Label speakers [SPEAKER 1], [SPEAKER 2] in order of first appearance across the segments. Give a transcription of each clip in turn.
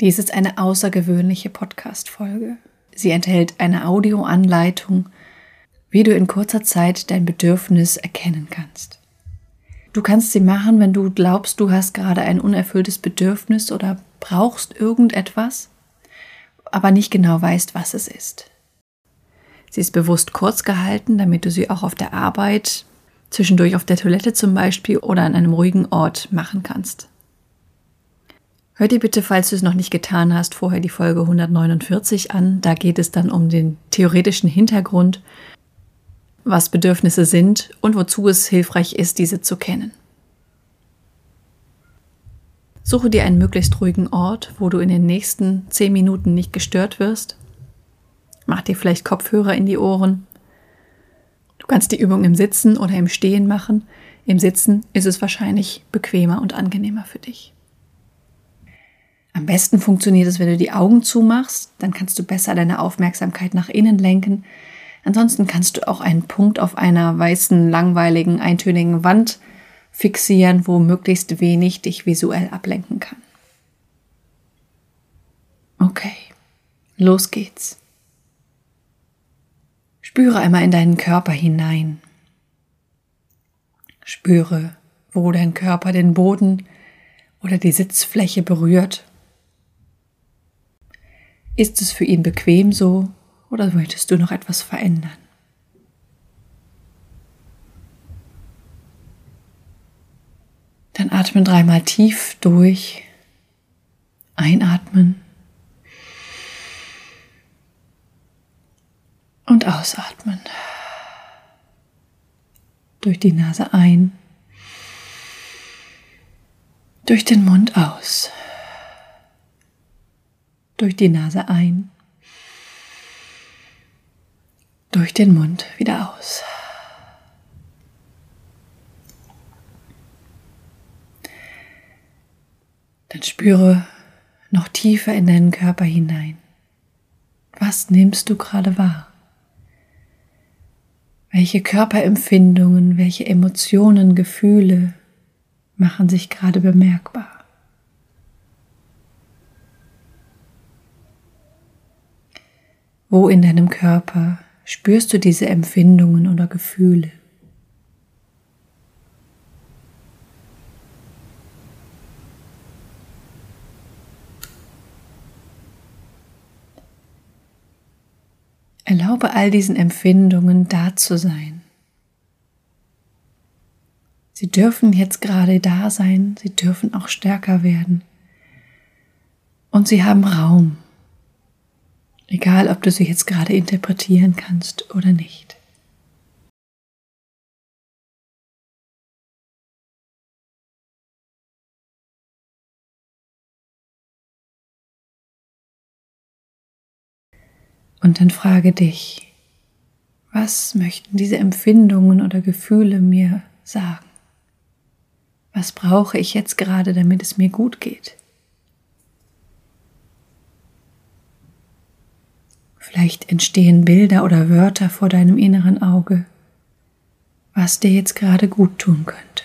[SPEAKER 1] Dies ist eine außergewöhnliche Podcast-Folge. Sie enthält eine Audioanleitung, wie du in kurzer Zeit dein Bedürfnis erkennen kannst. Du kannst sie machen, wenn du glaubst, du hast gerade ein unerfülltes Bedürfnis oder brauchst irgendetwas, aber nicht genau weißt, was es ist. Sie ist bewusst kurz gehalten, damit du sie auch auf der Arbeit, zwischendurch auf der Toilette zum Beispiel oder an einem ruhigen Ort machen kannst. Hör dir bitte, falls du es noch nicht getan hast, vorher die Folge 149 an. Da geht es dann um den theoretischen Hintergrund, was Bedürfnisse sind und wozu es hilfreich ist, diese zu kennen. Suche dir einen möglichst ruhigen Ort, wo du in den nächsten zehn Minuten nicht gestört wirst. Mach dir vielleicht Kopfhörer in die Ohren. Du kannst die Übung im Sitzen oder im Stehen machen. Im Sitzen ist es wahrscheinlich bequemer und angenehmer für dich. Am besten funktioniert es, wenn du die Augen zumachst, dann kannst du besser deine Aufmerksamkeit nach innen lenken. Ansonsten kannst du auch einen Punkt auf einer weißen, langweiligen, eintönigen Wand fixieren, wo möglichst wenig dich visuell ablenken kann. Okay, los geht's. Spüre einmal in deinen Körper hinein. Spüre, wo dein Körper den Boden oder die Sitzfläche berührt ist es für ihn bequem so oder möchtest du noch etwas verändern? Dann atmen dreimal tief durch. Einatmen. Und ausatmen. Durch die Nase ein. Durch den Mund aus durch die Nase ein, durch den Mund wieder aus. Dann spüre noch tiefer in deinen Körper hinein. Was nimmst du gerade wahr? Welche Körperempfindungen, welche Emotionen, Gefühle machen sich gerade bemerkbar? Wo in deinem Körper spürst du diese Empfindungen oder Gefühle? Erlaube all diesen Empfindungen da zu sein. Sie dürfen jetzt gerade da sein, sie dürfen auch stärker werden. Und sie haben Raum. Egal, ob du sie jetzt gerade interpretieren kannst oder nicht. Und dann frage dich, was möchten diese Empfindungen oder Gefühle mir sagen? Was brauche ich jetzt gerade, damit es mir gut geht? Vielleicht entstehen Bilder oder Wörter vor deinem inneren Auge, was dir jetzt gerade gut tun könnte.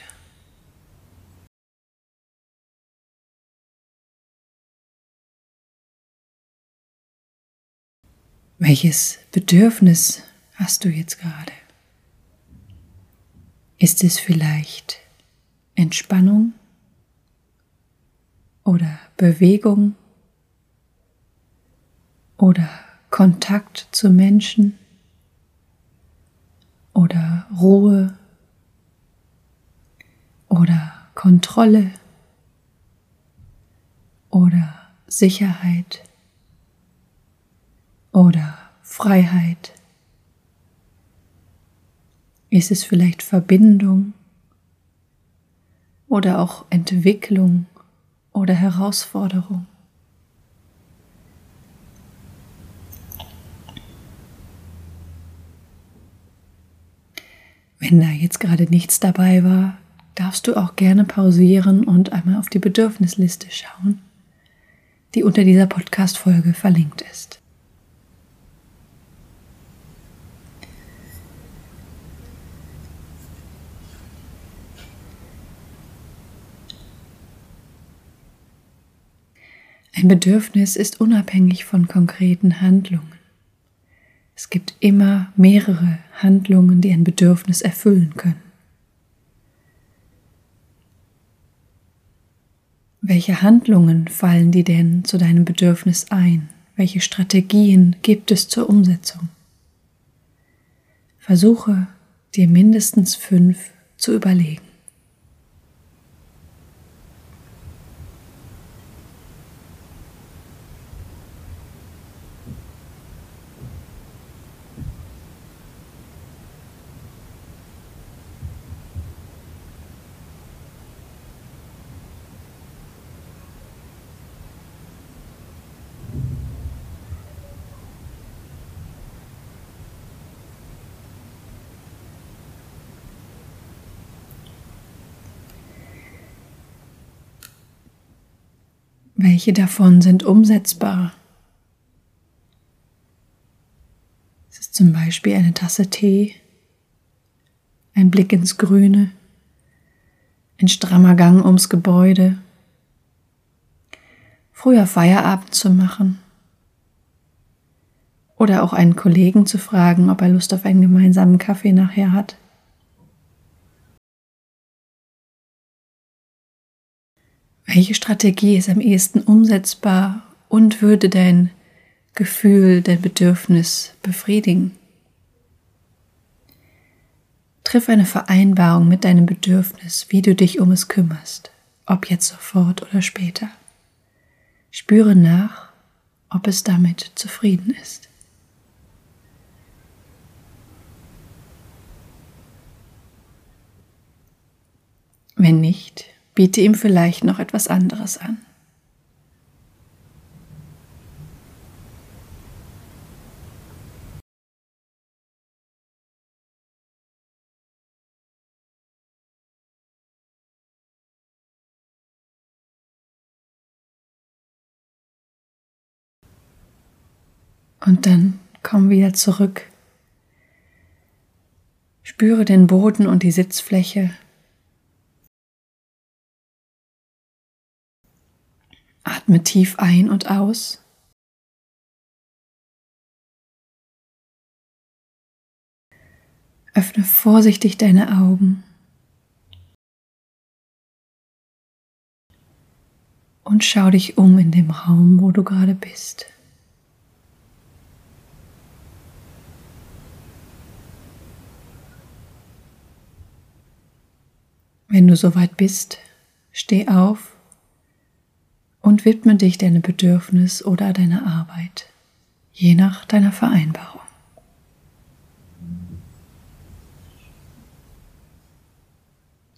[SPEAKER 1] Welches Bedürfnis hast du jetzt gerade? Ist es vielleicht Entspannung oder Bewegung oder Kontakt zu Menschen oder Ruhe oder Kontrolle oder Sicherheit oder Freiheit? Ist es vielleicht Verbindung oder auch Entwicklung oder Herausforderung? Wenn da jetzt gerade nichts dabei war, darfst du auch gerne pausieren und einmal auf die Bedürfnisliste schauen, die unter dieser Podcast-Folge verlinkt ist. Ein Bedürfnis ist unabhängig von konkreten Handlungen. Es gibt immer mehrere Handlungen, die ein Bedürfnis erfüllen können. Welche Handlungen fallen dir denn zu deinem Bedürfnis ein? Welche Strategien gibt es zur Umsetzung? Versuche dir mindestens fünf zu überlegen. Welche davon sind umsetzbar? Es ist zum Beispiel eine Tasse Tee, ein Blick ins Grüne, ein strammer Gang ums Gebäude, früher Feierabend zu machen oder auch einen Kollegen zu fragen, ob er Lust auf einen gemeinsamen Kaffee nachher hat. Welche Strategie ist am ehesten umsetzbar und würde dein Gefühl, dein Bedürfnis befriedigen? Triff eine Vereinbarung mit deinem Bedürfnis, wie du dich um es kümmerst, ob jetzt sofort oder später. Spüre nach, ob es damit zufrieden ist. Wenn nicht, biete ihm vielleicht noch etwas anderes an. Und dann komm wieder zurück. Spüre den Boden und die Sitzfläche Atme tief ein und aus. Öffne vorsichtig deine Augen. Und schau dich um in dem Raum, wo du gerade bist. Wenn du soweit bist, steh auf und widme dich deinem Bedürfnis oder deiner Arbeit, je nach deiner Vereinbarung.